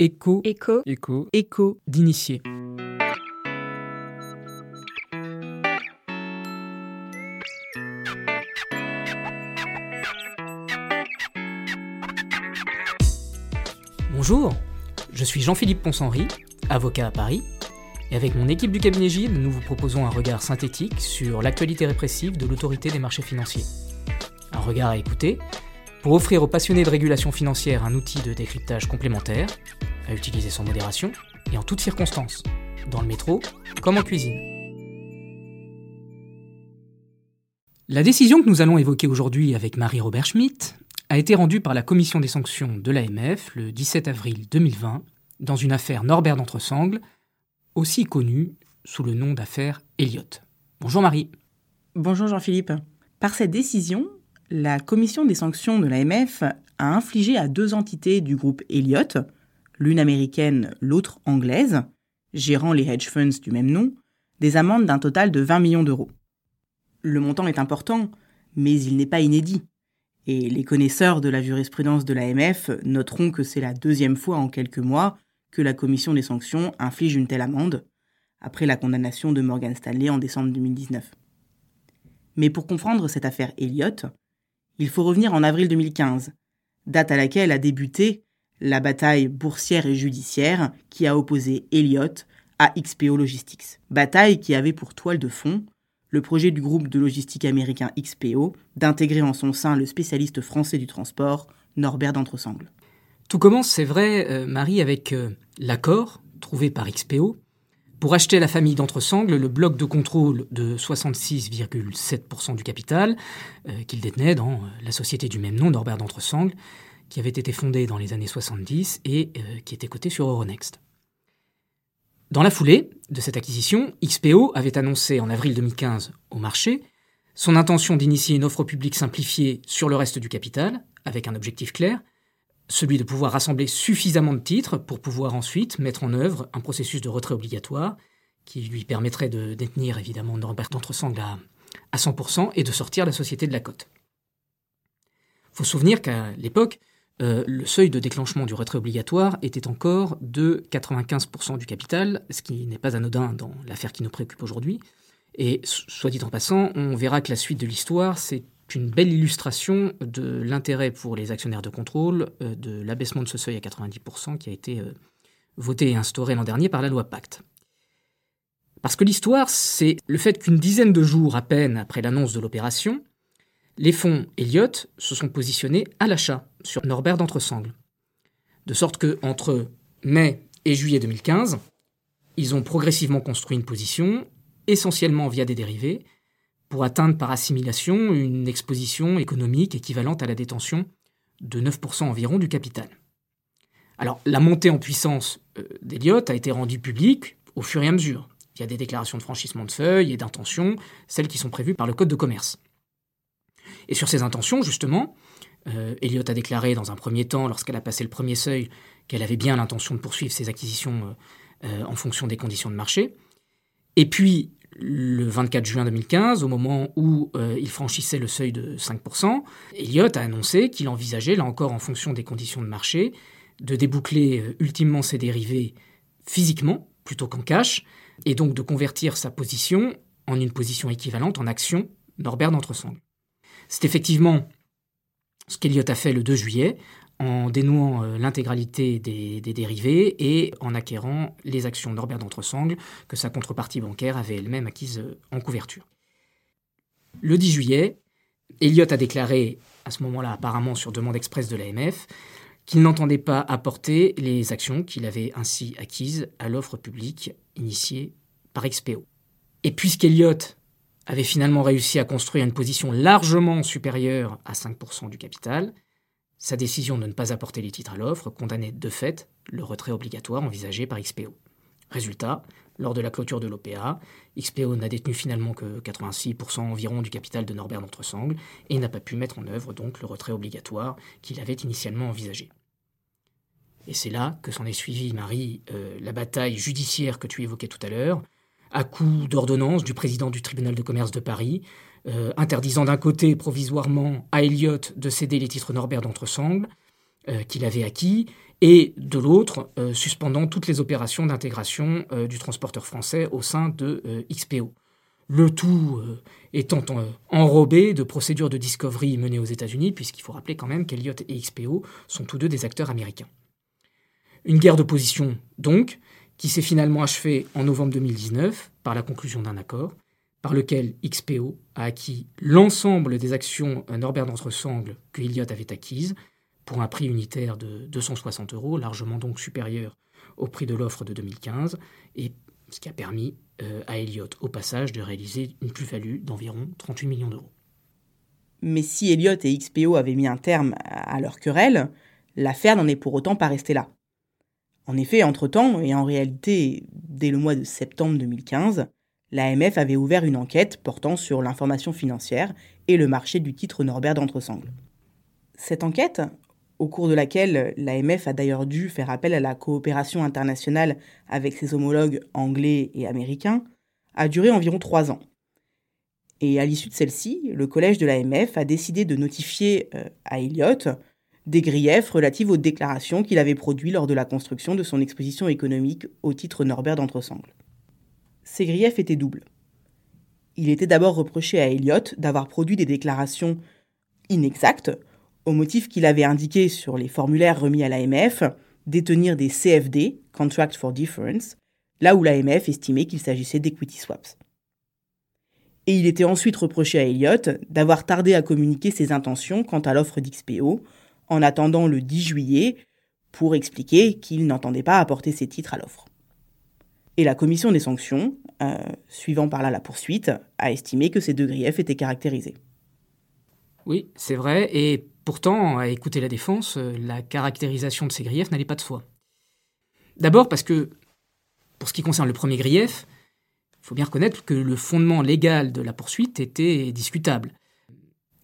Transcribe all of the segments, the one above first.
Écho, Écho, écho, écho, d'initié. Bonjour, je suis Jean-Philippe Ponshenry, avocat à Paris, et avec mon équipe du cabinet Gilles, nous vous proposons un regard synthétique sur l'actualité répressive de l'autorité des marchés financiers. Un regard à écouter pour offrir aux passionnés de régulation financière un outil de décryptage complémentaire, à utiliser sans modération et en toutes circonstances, dans le métro comme en cuisine. La décision que nous allons évoquer aujourd'hui avec Marie-Robert Schmitt a été rendue par la commission des sanctions de l'AMF le 17 avril 2020 dans une affaire Norbert d'Entresangles, aussi connue sous le nom d'affaire Elliott. Bonjour Marie. Bonjour Jean-Philippe. Par cette décision, la commission des sanctions de l'AMF a infligé à deux entités du groupe Elliott, l'une américaine, l'autre anglaise, gérant les hedge funds du même nom, des amendes d'un total de 20 millions d'euros. Le montant est important, mais il n'est pas inédit. Et les connaisseurs de la jurisprudence de l'AMF noteront que c'est la deuxième fois en quelques mois que la commission des sanctions inflige une telle amende, après la condamnation de Morgan Stanley en décembre 2019. Mais pour comprendre cette affaire Elliott, il faut revenir en avril 2015, date à laquelle a débuté la bataille boursière et judiciaire qui a opposé Elliott à XPO Logistics. Bataille qui avait pour toile de fond le projet du groupe de logistique américain XPO d'intégrer en son sein le spécialiste français du transport, Norbert d'Entresangles. Tout commence, c'est vrai, euh, Marie, avec euh, l'accord trouvé par XPO pour acheter la famille d'Entresangles le bloc de contrôle de 66,7% du capital euh, qu'il détenait dans euh, la société du même nom, Norbert d'Entresangles, qui avait été fondée dans les années 70 et euh, qui était cotée sur Euronext. Dans la foulée de cette acquisition, XPO avait annoncé en avril 2015 au marché son intention d'initier une offre publique simplifiée sur le reste du capital, avec un objectif clair, celui de pouvoir rassembler suffisamment de titres pour pouvoir ensuite mettre en œuvre un processus de retrait obligatoire qui lui permettrait de détenir évidemment Norbert d'Entresangles à, à 100% et de sortir la société de la cote. Il faut souvenir qu'à l'époque, euh, le seuil de déclenchement du retrait obligatoire était encore de 95% du capital, ce qui n'est pas anodin dans l'affaire qui nous préoccupe aujourd'hui. Et soit dit en passant, on verra que la suite de l'histoire, c'est une belle illustration de l'intérêt pour les actionnaires de contrôle euh, de l'abaissement de ce seuil à 90% qui a été euh, voté et instauré l'an dernier par la loi Pacte. Parce que l'histoire, c'est le fait qu'une dizaine de jours à peine après l'annonce de l'opération, les fonds Elliott se sont positionnés à l'achat sur Norbert d'Entresangles. De sorte que entre mai et juillet 2015, ils ont progressivement construit une position, essentiellement via des dérivés, pour atteindre par assimilation une exposition économique équivalente à la détention de 9% environ du capital. Alors, la montée en puissance euh, d'Elliott a été rendue publique au fur et à mesure, via des déclarations de franchissement de feuilles et d'intentions, celles qui sont prévues par le Code de commerce. Et sur ces intentions, justement, euh, Elliott a déclaré dans un premier temps, lorsqu'elle a passé le premier seuil, qu'elle avait bien l'intention de poursuivre ses acquisitions euh, euh, en fonction des conditions de marché. Et puis, le 24 juin 2015, au moment où euh, il franchissait le seuil de 5%, Elliott a annoncé qu'il envisageait, là encore en fonction des conditions de marché, de déboucler euh, ultimement ses dérivés physiquement plutôt qu'en cash, et donc de convertir sa position en une position équivalente en action Norbert d'Entresangles. C'est effectivement ce qu'Elliott a fait le 2 juillet, en dénouant euh, l'intégralité des, dérivés et en acquérant les actions Norbert d'Entresangles que sa contrepartie bancaire avait elle-même acquises euh, en couverture. Le 10 juillet, Elliott a déclaré, à ce moment-là apparemment sur demande expresse de l'AMF, qu'il n'entendait pas apporter les actions qu'il avait ainsi acquises à l'offre publique initiée par XPO. Et puisqu'Elliott avait finalement réussi à construire une position largement supérieure à 5% du capital, sa décision de ne pas apporter les titres à l'offre condamnait de fait le retrait obligatoire envisagé par XPO. Résultat, lors de la clôture de l'OPA, XPO n'a détenu finalement que 86% environ du capital de Norbert d'Entresangles et n'a pas pu mettre en œuvre donc le retrait obligatoire qu'il avait initialement envisagé. Et c'est là que s'en est suivi, Marie, euh, la bataille judiciaire que tu évoquais tout à l'heure, à coup d'ordonnance du président du tribunal de commerce de Paris, euh, interdisant d'un côté provisoirement à Elliott de céder les titres Norbert d'Entresangles, qu'il avait acquis, et de l'autre, suspendant toutes les opérations d'intégration du transporteur français au sein de XPO. Le tout étant enrobé de procédures de discovery menées aux États-Unis, puisqu'il faut rappeler quand même qu'Eliott et XPO sont tous deux des acteurs américains. Une guerre de position, donc, qui s'est finalement achevée en novembre 2019 par la conclusion d'un accord, par lequel XPO a acquis l'ensemble des actions Norbert d'Entresangles que Elliott avait acquises, pour un prix unitaire de 260 euros, largement donc supérieur au prix de l'offre de 2015, et ce qui a permis euh, à Elliott, au passage, de réaliser une plus-value d'environ 38 millions d'euros. Mais si Elliott et XPO avaient mis un terme à leur querelle, l'affaire n'en est pour autant pas restée là. En effet, entre-temps, et en réalité dès le mois de septembre 2015, l'AMF avait ouvert une enquête portant sur l'information financière et le marché du titre Norbert d'Entresangles. Cette enquête, au cours de laquelle l'AMF a d'ailleurs dû faire appel à la coopération internationale avec ses homologues anglais et américains, a duré environ trois ans. Et à l'issue de celle-ci, le collège de l'AMF a décidé de notifier euh, à Elliott des griefs relatifs aux déclarations qu'il avait produites lors de la construction de son exposition économique au titre Norbert d'Entresangles. Ces griefs étaient doubles. Il était d'abord reproché à Elliott d'avoir produit des déclarations inexactes, au motif qu'il avait indiqué sur les formulaires remis à l'AMF détenir des CFD, Contract for Difference, là où l'AMF estimait qu'il s'agissait d'equity swaps. Et il était ensuite reproché à Elliott d'avoir tardé à communiquer ses intentions quant à l'offre d'XPO, en attendant le 10 juillet pour expliquer qu'il n'entendait pas apporter ses titres à l'offre. Et la commission des sanctions, euh, suivant par là la poursuite, a estimé que ces deux griefs étaient caractérisés. Oui, c'est vrai, et pourtant, à écouter la défense, euh, la caractérisation de ces griefs n'allait pas de soi. D'abord parce que, pour ce qui concerne le premier grief, il faut bien reconnaître que le fondement légal de la poursuite était discutable.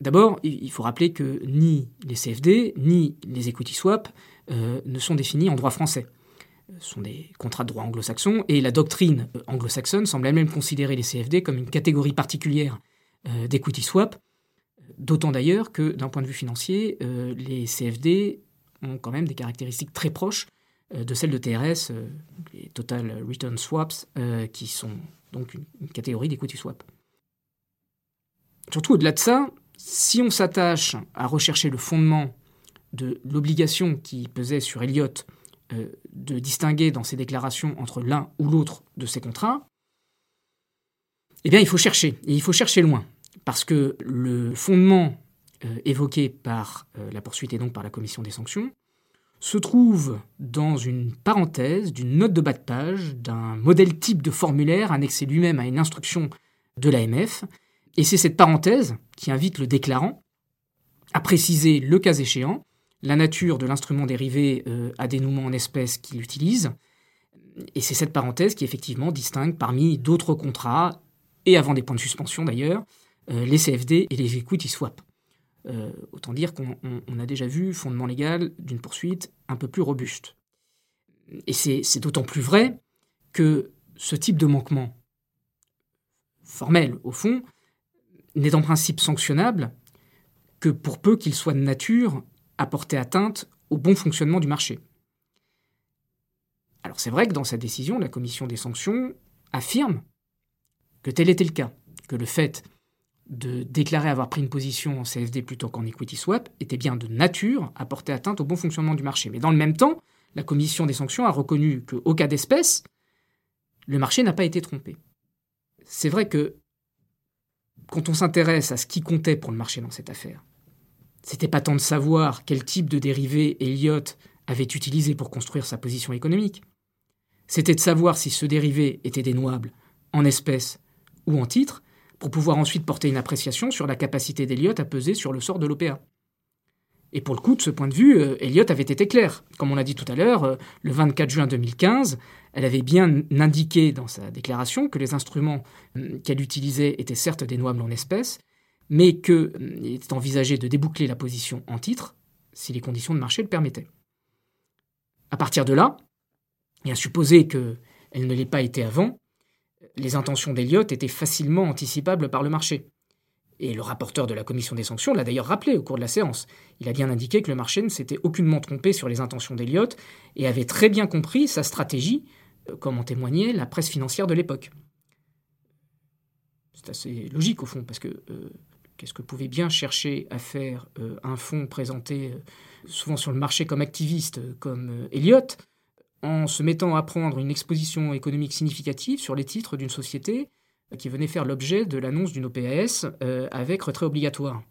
D'abord, il faut rappeler que ni les CFD, ni les equity swaps euh, ne sont définis en droit français. Ce sont des contrats de droit anglo-saxon, et la doctrine euh, anglo-saxonne semble même considérer les CFD comme une catégorie particulière euh, d'equity swap, d'autant d'ailleurs que d'un point de vue financier, les CFD ont quand même des caractéristiques très proches de celles de TRS, les Total Return Swaps, qui sont donc une, une catégorie d'equity swap. Surtout au-delà de ça, si on s'attache à rechercher le fondement de l'obligation qui pesait sur Elliott euh, de distinguer dans ses déclarations entre l'un ou l'autre de ces contrats, eh bien il faut chercher, et il faut chercher loin, parce que le fondement euh, évoqué par euh, la poursuite et donc par la commission des sanctions se trouve dans une parenthèse d'une note de bas de page d'un modèle type de formulaire annexé lui-même à une instruction de l'AMF, et c'est cette parenthèse qui invite le déclarant à préciser, le cas échéant, la nature de l'instrument dérivé euh, à dénouement en espèces qu'il utilise. Et c'est cette parenthèse qui effectivement distingue parmi d'autres contrats, et avant des points de suspension d'ailleurs, euh, les CFD et les equity swap. Euh, autant dire qu'on a déjà vu fondement légal d'une poursuite un peu plus robuste. Et c'est d'autant plus vrai que ce type de manquement formel, au fond, n'est en principe sanctionnable que pour peu qu'il soit de nature à porter atteinte au bon fonctionnement du marché. Alors c'est vrai que dans sa décision, la commission des sanctions affirme que tel était le cas, que le fait de déclarer avoir pris une position en CFD plutôt qu'en equity swap était bien de nature à porter atteinte au bon fonctionnement du marché. Mais dans le même temps, la commission des sanctions a reconnu qu'au cas d'espèce, le marché n'a pas été trompé. C'est vrai que quand on s'intéresse à ce qui comptait pour le marché dans cette affaire, c'était pas tant de savoir quel type de dérivé Elliott avait utilisé pour construire sa position économique. C'était de savoir si ce dérivé était dénouable en espèces ou en titres, pour pouvoir ensuite porter une appréciation sur la capacité d'Elliott à peser sur le sort de l'OPA. Et pour le coup, de ce point de vue, euh, Elliott avait été clair. Comme on l'a dit tout à l'heure, euh, le 24 juin 2015, elle avait bien indiqué dans sa déclaration que les instruments euh, qu'elle utilisait étaient certes dénouables en espèces, mais qu'il était envisagé de déboucler la position en titre si les conditions de marché le permettaient. À partir de là, et à supposer qu'elle ne l'ait pas été avant, les intentions d'Elliott étaient facilement anticipables par le marché. Et le rapporteur de la commission des sanctions l'a d'ailleurs rappelé au cours de la séance. Il a bien indiqué que le marché ne s'était aucunement trompé sur les intentions d'Eliott et avait très bien compris sa stratégie, euh, comme en témoignait la presse financière de l'époque. C'est assez logique au fond, parce que euh, qu'est-ce que pouvait bien chercher à faire euh, un fonds présenté souvent sur le marché comme activiste, comme Elliott, en se mettant à prendre une exposition économique significative sur les titres d'une société qui venait faire l'objet de l'annonce d'une OPAS euh, avec retrait obligatoire.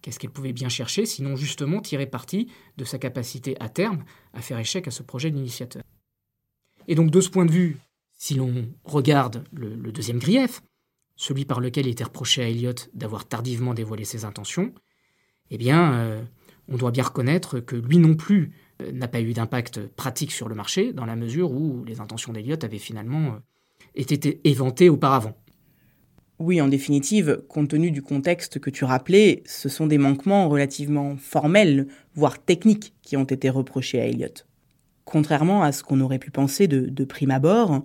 Qu'est-ce qu'elle pouvait bien chercher, sinon justement tirer parti de sa capacité à terme à faire échec à ce projet d'initiateur? Et donc de ce point de vue, si l'on regarde le, deuxième grief, celui par lequel il était reproché à Elliot d'avoir tardivement dévoilé ses intentions, eh bien, euh, on doit bien reconnaître que lui non plus euh, n'a pas eu d'impact pratique sur le marché, dans la mesure où les intentions d'Elliot avaient finalement était éventé auparavant. Oui, en définitive, compte tenu du contexte que tu rappelais, ce sont des manquements relativement formels, voire techniques, qui ont été reprochés à Elliot. Contrairement à ce qu'on aurait pu penser de, prime abord,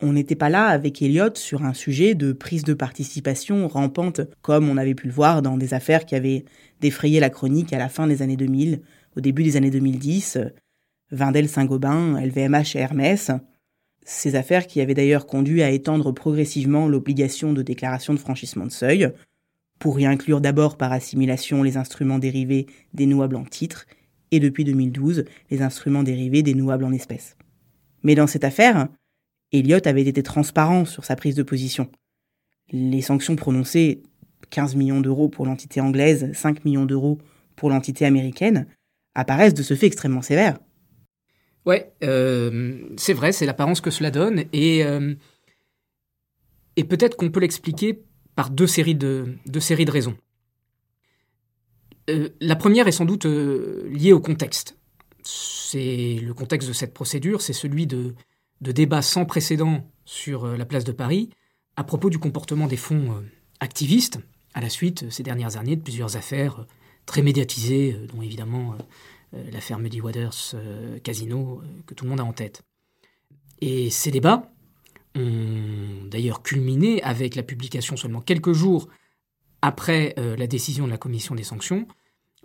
on n'était pas là avec Elliot sur un sujet de prise de participation rampante, comme on avait pu le voir dans des affaires qui avaient défrayé la chronique à la fin des années 2000, au début des années 2010, Vindel Saint-Gobain, LVMH et Hermès, ces affaires qui avaient d'ailleurs conduit à étendre progressivement l'obligation de déclaration de franchissement de seuil, pour y inclure d'abord par assimilation les instruments dérivés dénouables en titres, et depuis 2012 les instruments dérivés dénouables en espèces. Mais dans cette affaire, Elliott avait été transparent sur sa prise de position. Les sanctions prononcées, 15 millions d'euros pour l'entité anglaise, 5 millions d'euros pour l'entité américaine, apparaissent de ce fait extrêmement sévères. Ouais, euh, c'est vrai, c'est l'apparence que cela donne. Et, euh, et peut-être qu'on peut, l'expliquer par deux séries de, deux séries de raisons. Euh, la première est sans doute liée au contexte. C'est le contexte de cette procédure, c'est celui de, de débats sans précédent sur la place de Paris à propos du comportement des fonds activistes à la suite ces dernières années de plusieurs affaires très médiatisées, dont évidemment l'affaire Muddy Waters euh, Casino, euh, que tout le monde a en tête. Et ces débats ont d'ailleurs culminé avec la publication seulement quelques jours après la décision de la commission des sanctions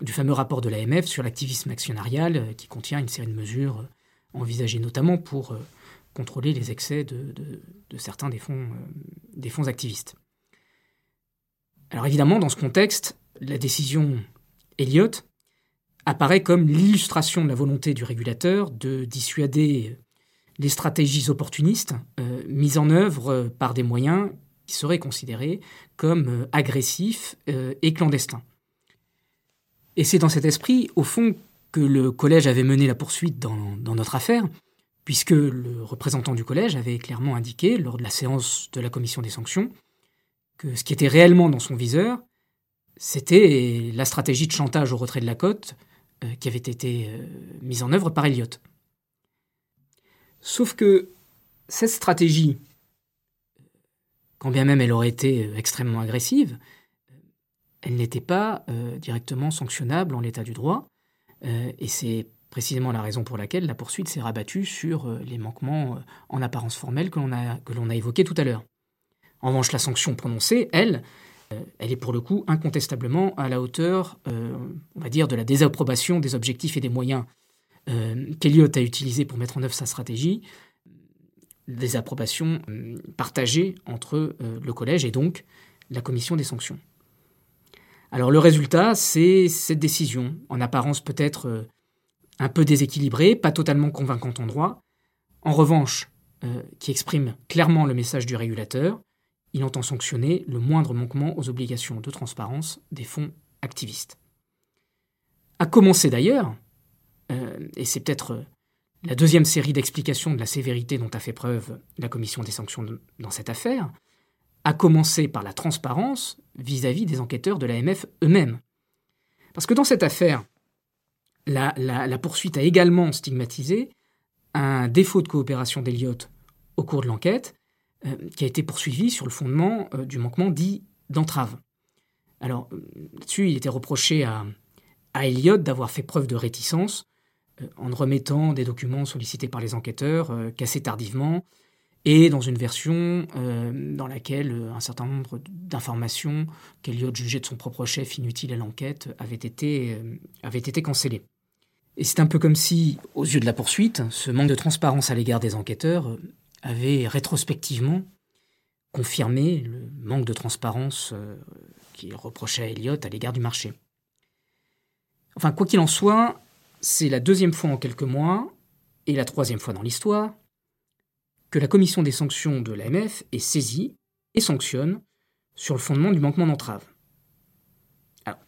du fameux rapport de l'AMF sur l'activisme actionnarial qui contient une série de mesures envisagées notamment pour contrôler les excès de, certains des des fonds activistes. Alors évidemment, dans ce contexte, la décision Elliott apparaît comme l'illustration de la volonté du régulateur de dissuader les stratégies opportunistes euh, mises en œuvre par des moyens qui seraient considérés comme euh, agressifs euh, et clandestins. Et c'est dans cet esprit, au fond, que le collège avait mené la poursuite dans, dans, notre affaire, puisque le représentant du collège avait clairement indiqué, lors de la séance de la commission des sanctions, que ce qui était réellement dans son viseur, c'était la stratégie de chantage au retrait de la cote euh, qui avait été euh, mise en œuvre par Elliott. Sauf que cette stratégie, quand bien même elle aurait été euh, extrêmement agressive, elle n'était pas directement sanctionnable en l'état du droit, et c'est précisément la raison pour laquelle la poursuite s'est rabattue sur les manquements en apparence formelle que l'on a, que l'on a évoqués tout à l'heure. En revanche, la sanction prononcée, elle, elle est pour le coup incontestablement à la hauteur, euh, dire, de la désapprobation des objectifs et des moyens euh, qu'Eliott a utilisés pour mettre en œuvre sa stratégie, désapprobation partagée entre le collège et donc la commission des sanctions. Alors le résultat, c'est cette décision, en apparence peut-être un peu déséquilibrée, pas totalement convaincante en droit, en revanche, qui exprime clairement le message du régulateur, il entend sanctionner le moindre manquement aux obligations de transparence des fonds activistes. À commencer d'ailleurs, euh, et c'est peut-être la deuxième série d'explications de la sévérité dont a fait preuve la commission des sanctions dans cette affaire, à commencer par la transparence vis-à-vis des enquêteurs de l'AMF eux-mêmes. Parce que dans cette affaire, la, poursuite a également stigmatisé un défaut de coopération d'Eliott au cours de l'enquête, euh, qui a été poursuivi sur le fondement euh, du manquement dit d'entrave. Alors, euh, là-dessus, il était reproché à, à Elliott d'avoir fait preuve de réticence en remettant des documents sollicités par les enquêteurs qu'assez tardivement, et dans une version euh, dans laquelle euh, un certain nombre d'informations qu'Eliott jugeait de son propre chef inutiles à l'enquête avaient été, euh, avaient été cancellées. Et c'est un peu comme si, aux yeux de la poursuite, ce manque de transparence à l'égard des enquêteurs avait rétrospectivement confirmé le manque de transparence qu'il reprochait à Elliott à l'égard du marché. Enfin, quoi qu'il en soit, c'est la deuxième fois en quelques mois, et la troisième fois dans l'histoire, que la commission des sanctions de l'AMF est saisie et sanctionne sur le fondement du manquement d'entrave.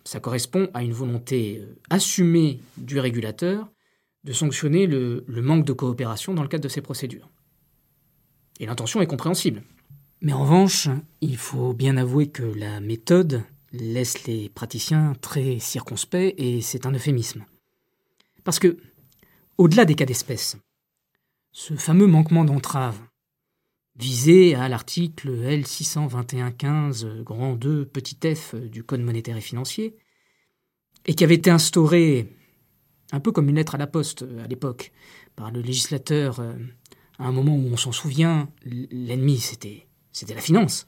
Ça correspond à une volonté euh, assumée du régulateur de sanctionner le, le manque de coopération dans le cadre de ces procédures. Et l'intention est compréhensible. Mais en revanche, il faut bien avouer que la méthode laisse les praticiens très circonspects et c'est un euphémisme. Parce que, au-delà des cas d'espèce, ce fameux manquement d'entrave, visé à l'article L621.15 grand 2 petit f du Code monétaire et financier, et qui avait été instauré un peu comme une lettre à la poste à l'époque par le législateur euh, à un moment où on s'en souvient, l'ennemi c'était c'était la finance.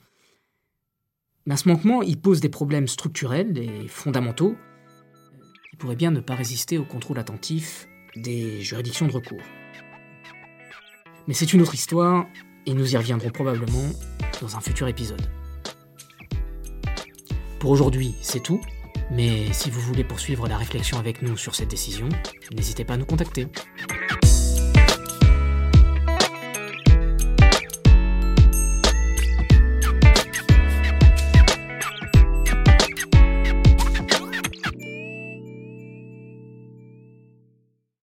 Mais ce manquement, il pose des problèmes structurels et fondamentaux qui pourraient bien ne pas résister au contrôle attentif des juridictions de recours. Mais c'est une autre histoire, et nous y reviendrons probablement dans un futur épisode. Pour aujourd'hui, c'est tout, mais si vous voulez poursuivre la réflexion avec nous sur cette décision, n'hésitez pas à nous contacter.